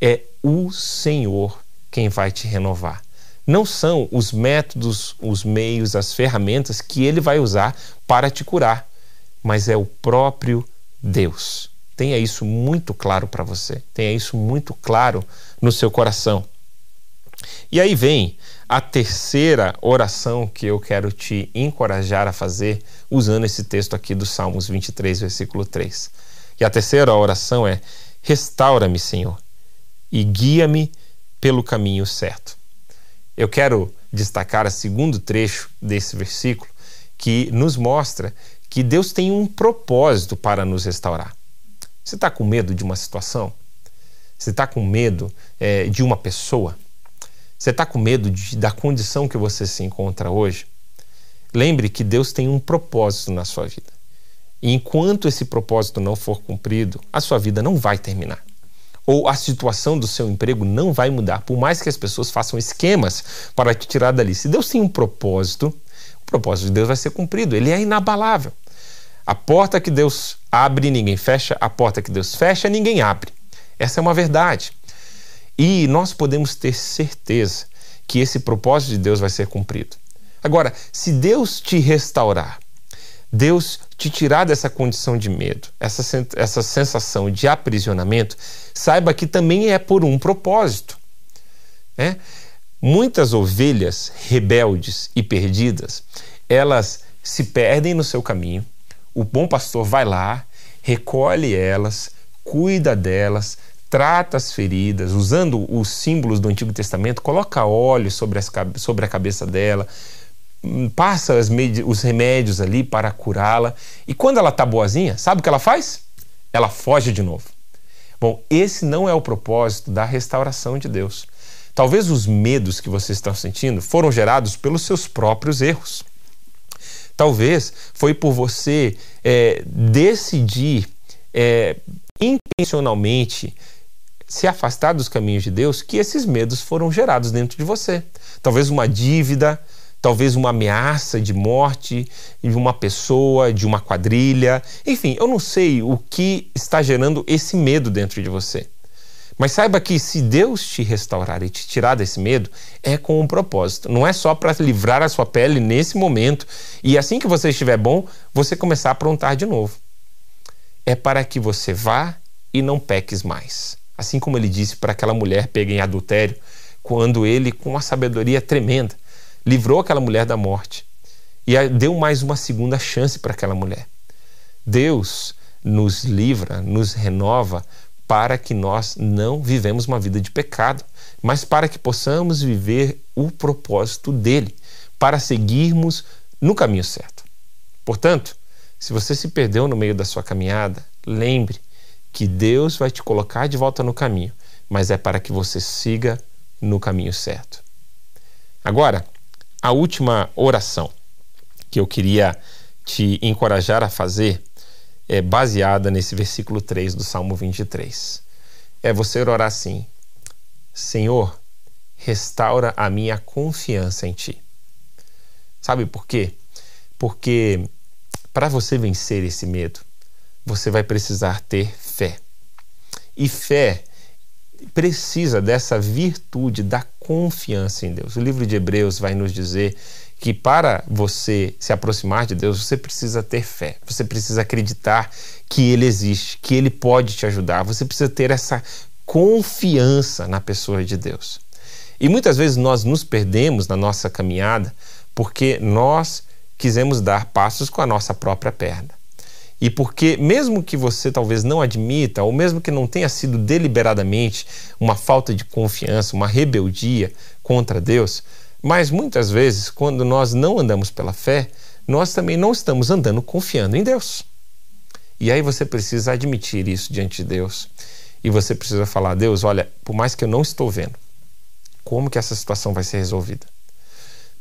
Speaker 2: É o Senhor quem vai te renovar. não são os métodos, os meios, as ferramentas que ele vai usar para te curar, mas é o próprio Deus. Tenha isso muito claro para você, tenha isso muito claro no seu coração. E aí vem a terceira oração que eu quero te encorajar a fazer usando esse texto aqui do Salmos 23, versículo 3. E a terceira oração é: Restaura-me, Senhor, e guia-me pelo caminho certo. Eu quero destacar o segundo trecho desse versículo que nos mostra que Deus tem um propósito para nos restaurar. Você está com medo de uma situação? Você está com medo é, de uma pessoa? Você está com medo de, da condição que você se encontra hoje? Lembre que Deus tem um propósito na sua vida. E enquanto esse propósito não for cumprido, a sua vida não vai terminar. Ou a situação do seu emprego não vai mudar, por mais que as pessoas façam esquemas para te tirar dali. Se Deus tem um propósito, o propósito de Deus vai ser cumprido, ele é inabalável. A porta que Deus abre, ninguém fecha, a porta que Deus fecha, ninguém abre. Essa é uma verdade. E nós podemos ter certeza que esse propósito de Deus vai ser cumprido. Agora, se Deus te restaurar, Deus te tirar dessa condição de medo, essa, essa sensação de aprisionamento, saiba que também é por um propósito. Né? Muitas ovelhas rebeldes e perdidas, elas se perdem no seu caminho. O bom pastor vai lá, recolhe elas, cuida delas, trata as feridas, usando os símbolos do Antigo Testamento, coloca óleo sobre, as, sobre a cabeça dela, passa os remédios ali para curá-la. E quando ela está boazinha, sabe o que ela faz? Ela foge de novo. Bom, esse não é o propósito da restauração de Deus. Talvez os medos que você está sentindo foram gerados pelos seus próprios erros. Talvez foi por você é, decidir é, intencionalmente se afastar dos caminhos de Deus que esses medos foram gerados dentro de você. Talvez uma dívida, talvez uma ameaça de morte de uma pessoa, de uma quadrilha. Enfim, eu não sei o que está gerando esse medo dentro de você. Mas saiba que se Deus te restaurar e te tirar desse medo, é com um propósito. Não é só para livrar a sua pele nesse momento e assim que você estiver bom, você começar a aprontar de novo. É para que você vá e não peques mais. Assim como ele disse para aquela mulher pega em adultério, quando ele, com uma sabedoria tremenda, livrou aquela mulher da morte e deu mais uma segunda chance para aquela mulher. Deus nos livra, nos renova para que nós não vivemos uma vida de pecado, mas para que possamos viver o propósito dele, para seguirmos no caminho certo. Portanto, se você se perdeu no meio da sua caminhada, lembre que Deus vai te colocar de volta no caminho, mas é para que você siga no caminho certo. Agora, a última oração que eu queria te encorajar a fazer é baseada nesse versículo 3 do Salmo 23. É você orar assim: Senhor, restaura a minha confiança em Ti. Sabe por quê? Porque para você vencer esse medo, você vai precisar ter fé. E fé precisa dessa virtude da confiança em Deus. O livro de Hebreus vai nos dizer que para você se aproximar de Deus, você precisa ter fé. Você precisa acreditar que Ele existe, que Ele pode te ajudar. Você precisa ter essa confiança na pessoa de Deus. E muitas vezes nós nos perdemos na nossa caminhada porque nós quisemos dar passos com a nossa própria perna. E porque, mesmo que você talvez não admita, ou mesmo que não tenha sido deliberadamente uma falta de confiança, uma rebeldia contra Deus, mas muitas vezes, quando nós não andamos pela fé, nós também não estamos andando confiando em Deus. E aí você precisa admitir isso diante de Deus. E você precisa falar: Deus, olha, por mais que eu não estou vendo, como que essa situação vai ser resolvida?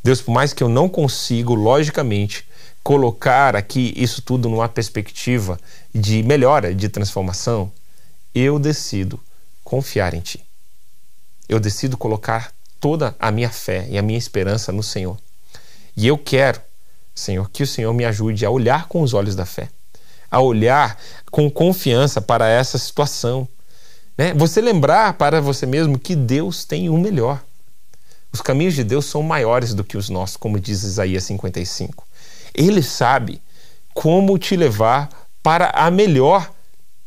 Speaker 2: Deus, por mais que eu não consigo, logicamente, colocar aqui isso tudo numa perspectiva de melhora, de transformação, eu decido confiar em Ti. Eu decido colocar toda a minha fé e a minha esperança no Senhor. E eu quero, Senhor, que o Senhor me ajude a olhar com os olhos da fé, a olhar com confiança para essa situação. Né? Você lembrar para você mesmo que Deus tem o melhor. Os caminhos de Deus são maiores do que os nossos, como diz Isaías 55. Ele sabe como te levar para a melhor,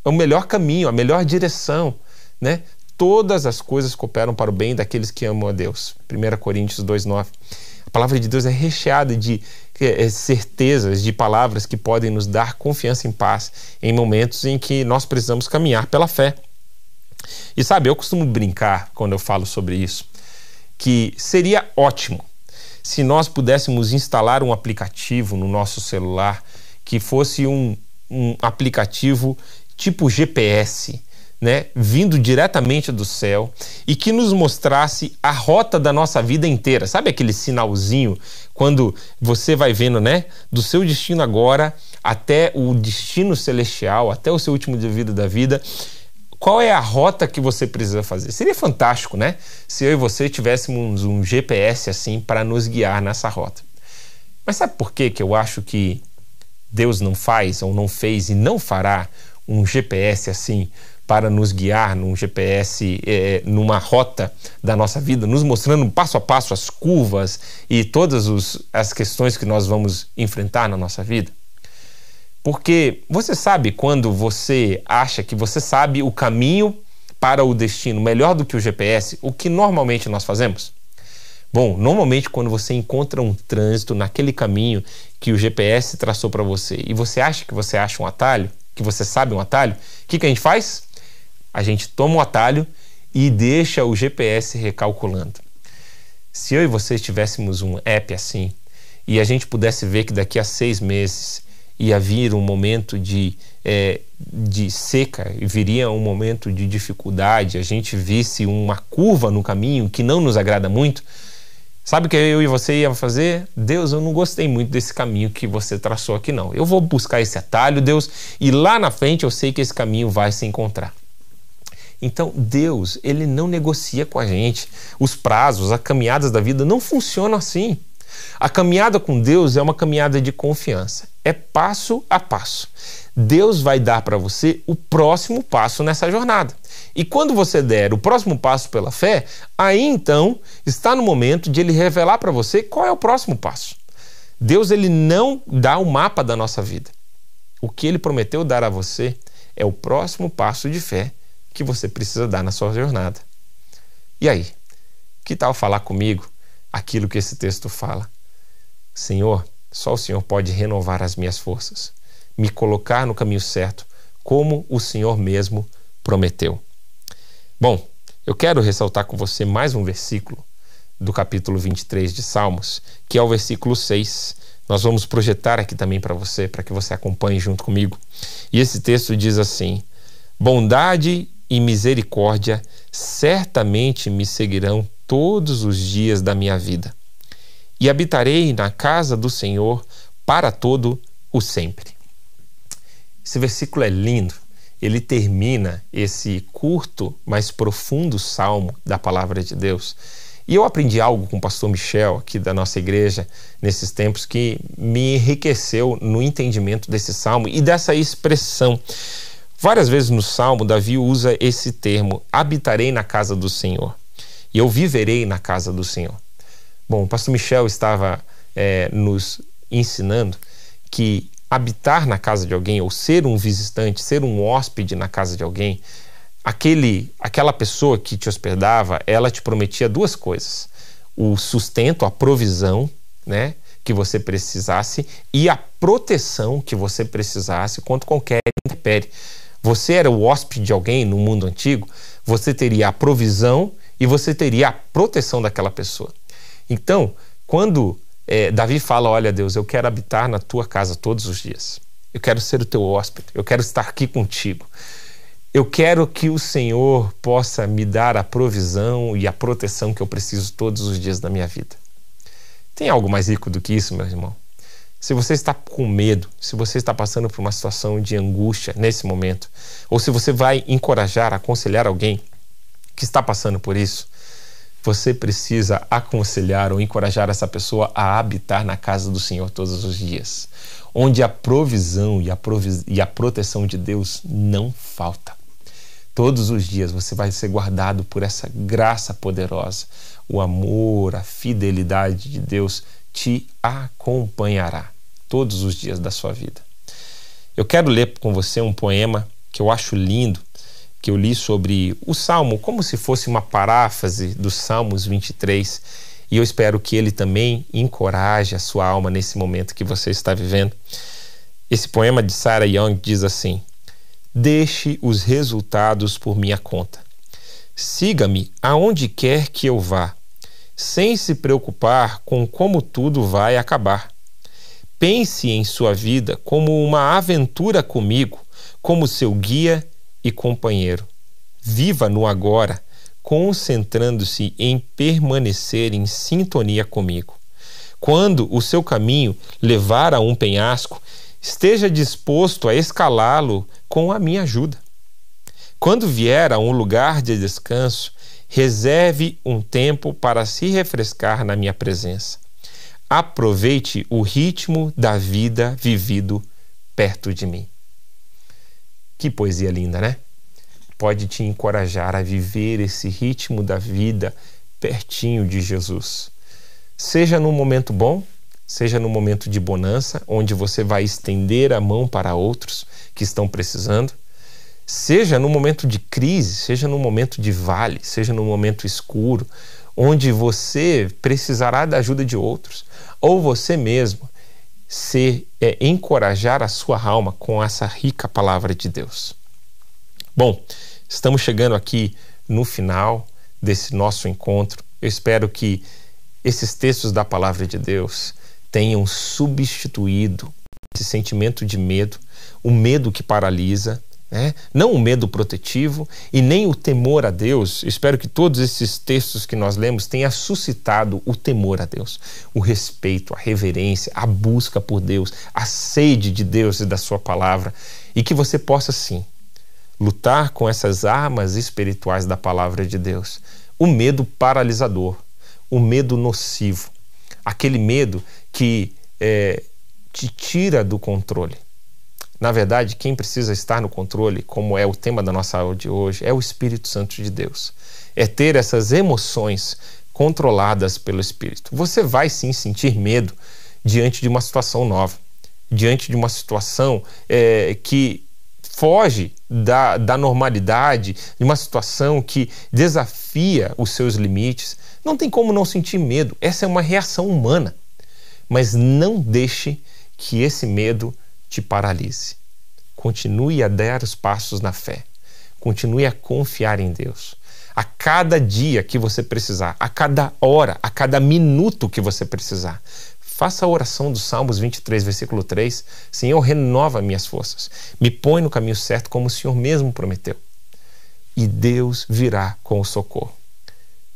Speaker 2: o melhor caminho, a melhor direção, né? Todas as coisas cooperam para o bem daqueles que amam a Deus. 1 Coríntios 2:9. A palavra de Deus é recheada de é, certezas, de palavras que podem nos dar confiança em paz em momentos em que nós precisamos caminhar pela fé. E sabe, eu costumo brincar quando eu falo sobre isso, que seria ótimo se nós pudéssemos instalar um aplicativo no nosso celular que fosse um, um aplicativo tipo GPS, né, vindo diretamente do céu e que nos mostrasse a rota da nossa vida inteira. Sabe aquele sinalzinho quando você vai vendo, né, do seu destino agora até o destino celestial, até o seu último dia de vida da vida, qual é a rota que você precisa fazer? Seria fantástico, né? Se eu e você tivéssemos um GPS assim para nos guiar nessa rota. Mas sabe por que, que eu acho que Deus não faz ou não fez e não fará um GPS assim para nos guiar num GPS, é, numa rota da nossa vida, nos mostrando passo a passo as curvas e todas os, as questões que nós vamos enfrentar na nossa vida? Porque você sabe quando você acha que você sabe o caminho para o destino melhor do que o GPS, o que normalmente nós fazemos? Bom, normalmente quando você encontra um trânsito naquele caminho que o GPS traçou para você e você acha que você acha um atalho, que você sabe um atalho, o que, que a gente faz? a gente toma o atalho e deixa o GPS recalculando. Se eu e você tivéssemos um app assim e a gente pudesse ver que daqui a seis meses ia vir um momento de, é, de seca viria um momento de dificuldade, a gente visse uma curva no caminho que não nos agrada muito, sabe o que eu e você ia fazer? Deus, eu não gostei muito desse caminho que você traçou aqui, não. Eu vou buscar esse atalho, Deus, e lá na frente eu sei que esse caminho vai se encontrar. Então, Deus, ele não negocia com a gente. Os prazos, as caminhadas da vida não funcionam assim. A caminhada com Deus é uma caminhada de confiança. É passo a passo. Deus vai dar para você o próximo passo nessa jornada. E quando você der o próximo passo pela fé, aí então está no momento de ele revelar para você qual é o próximo passo. Deus ele não dá o mapa da nossa vida. O que ele prometeu dar a você é o próximo passo de fé que você precisa dar na sua jornada. E aí? Que tal falar comigo aquilo que esse texto fala? Senhor, só o Senhor pode renovar as minhas forças, me colocar no caminho certo, como o Senhor mesmo prometeu. Bom, eu quero ressaltar com você mais um versículo do capítulo 23 de Salmos, que é o versículo 6. Nós vamos projetar aqui também para você, para que você acompanhe junto comigo. E esse texto diz assim: Bondade e misericórdia certamente me seguirão todos os dias da minha vida, e habitarei na casa do Senhor para todo o sempre. Esse versículo é lindo. Ele termina esse curto, mas profundo salmo da palavra de Deus. E eu aprendi algo com o pastor Michel, aqui da nossa igreja, nesses tempos, que me enriqueceu no entendimento desse salmo e dessa expressão. Várias vezes no Salmo, Davi usa esse termo: habitarei na casa do Senhor e eu viverei na casa do Senhor. Bom, o pastor Michel estava é, nos ensinando que habitar na casa de alguém, ou ser um visitante, ser um hóspede na casa de alguém, aquele, aquela pessoa que te hospedava, ela te prometia duas coisas: o sustento, a provisão, né? que você precisasse e a proteção que você precisasse contra qualquer intempérie você era o hóspede de alguém no mundo antigo, você teria a provisão e você teria a proteção daquela pessoa. Então, quando é, Davi fala: Olha, Deus, eu quero habitar na tua casa todos os dias, eu quero ser o teu hóspede, eu quero estar aqui contigo. Eu quero que o Senhor possa me dar a provisão e a proteção que eu preciso todos os dias da minha vida. Tem algo mais rico do que isso, meu irmão? Se você está com medo, se você está passando por uma situação de angústia nesse momento, ou se você vai encorajar, aconselhar alguém que está passando por isso, você precisa aconselhar ou encorajar essa pessoa a habitar na casa do Senhor todos os dias, onde a provisão e a, provis e a proteção de Deus não falta. Todos os dias você vai ser guardado por essa graça poderosa, o amor, a fidelidade de Deus te acompanhará todos os dias da sua vida. Eu quero ler com você um poema que eu acho lindo, que eu li sobre o Salmo, como se fosse uma paráfrase dos Salmos 23, e eu espero que ele também encoraje a sua alma nesse momento que você está vivendo. Esse poema de Sarah Young diz assim: Deixe os resultados por minha conta. Siga-me aonde quer que eu vá, sem se preocupar com como tudo vai acabar. Pense em sua vida como uma aventura comigo, como seu guia e companheiro. Viva no agora, concentrando-se em permanecer em sintonia comigo. Quando o seu caminho levar a um penhasco, esteja disposto a escalá-lo com a minha ajuda. Quando vier a um lugar de descanso, reserve um tempo para se refrescar na minha presença. Aproveite o ritmo da vida vivido perto de mim. Que poesia linda, né? Pode te encorajar a viver esse ritmo da vida pertinho de Jesus. Seja num momento bom, seja no momento de bonança, onde você vai estender a mão para outros que estão precisando, seja no momento de crise, seja no momento de vale, seja no momento escuro, onde você precisará da ajuda de outros, ou você mesmo se é, encorajar a sua alma com essa rica palavra de Deus. Bom, estamos chegando aqui no final desse nosso encontro. Eu espero que esses textos da palavra de Deus tenham substituído esse sentimento de medo, o medo que paralisa, né? não o medo protetivo e nem o temor a Deus. Espero que todos esses textos que nós lemos tenham suscitado o temor a Deus, o respeito, a reverência, a busca por Deus, a sede de Deus e da Sua palavra, e que você possa sim lutar com essas armas espirituais da palavra de Deus. O medo paralisador, o medo nocivo, aquele medo que é, te tira do controle na verdade, quem precisa estar no controle, como é o tema da nossa aula de hoje, é o Espírito Santo de Deus. É ter essas emoções controladas pelo Espírito. Você vai sim sentir medo diante de uma situação nova, diante de uma situação é, que foge da, da normalidade, de uma situação que desafia os seus limites. Não tem como não sentir medo. Essa é uma reação humana. Mas não deixe que esse medo te paralise. Continue a dar os passos na fé. Continue a confiar em Deus. A cada dia que você precisar, a cada hora, a cada minuto que você precisar, faça a oração do Salmos 23, versículo 3. Senhor, renova minhas forças. Me põe no caminho certo, como o Senhor mesmo prometeu. E Deus virá com o socorro.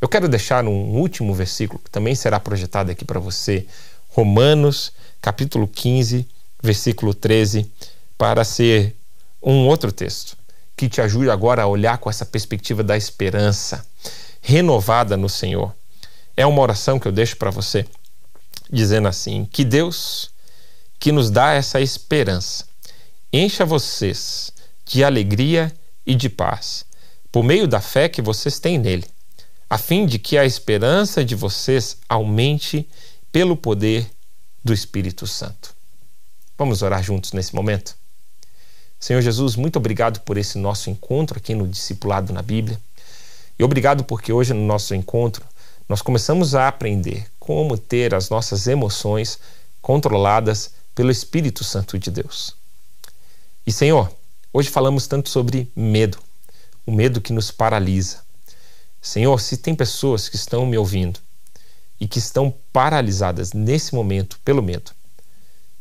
Speaker 2: Eu quero deixar um último versículo que também será projetado aqui para você. Romanos, capítulo 15, versículo 13, para ser um outro texto que te ajude agora a olhar com essa perspectiva da esperança renovada no Senhor. É uma oração que eu deixo para você, dizendo assim: que Deus, que nos dá essa esperança, encha vocês de alegria e de paz, por meio da fé que vocês têm nele, a fim de que a esperança de vocês aumente pelo poder do Espírito Santo. Vamos orar juntos nesse momento? Senhor Jesus, muito obrigado por esse nosso encontro aqui no Discipulado na Bíblia. E obrigado porque hoje no nosso encontro nós começamos a aprender como ter as nossas emoções controladas pelo Espírito Santo de Deus. E Senhor, hoje falamos tanto sobre medo, o medo que nos paralisa. Senhor, se tem pessoas que estão me ouvindo e que estão paralisadas nesse momento pelo medo,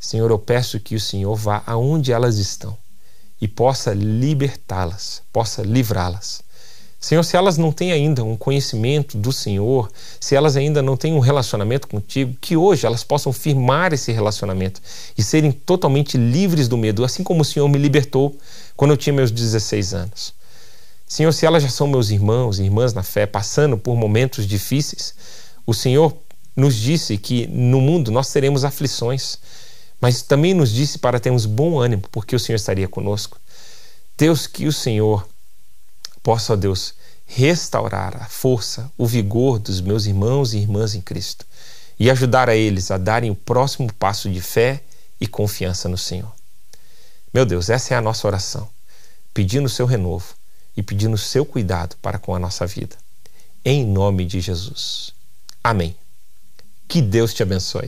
Speaker 2: Senhor, eu peço que o Senhor vá aonde elas estão e possa libertá-las, possa livrá-las. Senhor, se elas não têm ainda um conhecimento do Senhor, se elas ainda não têm um relacionamento contigo, que hoje elas possam firmar esse relacionamento e serem totalmente livres do medo, assim como o Senhor me libertou quando eu tinha meus 16 anos. Senhor, se elas já são meus irmãos e irmãs na fé, passando por momentos difíceis, o Senhor nos disse que no mundo nós teremos aflições, mas também nos disse para termos bom ânimo, porque o Senhor estaria conosco. Deus, que o Senhor possa, ó Deus, restaurar a força, o vigor dos meus irmãos e irmãs em Cristo e ajudar a eles a darem o próximo passo de fé e confiança no Senhor. Meu Deus, essa é a nossa oração, pedindo o seu renovo e pedindo o seu cuidado para com a nossa vida. Em nome de Jesus. Amém. Que Deus te abençoe.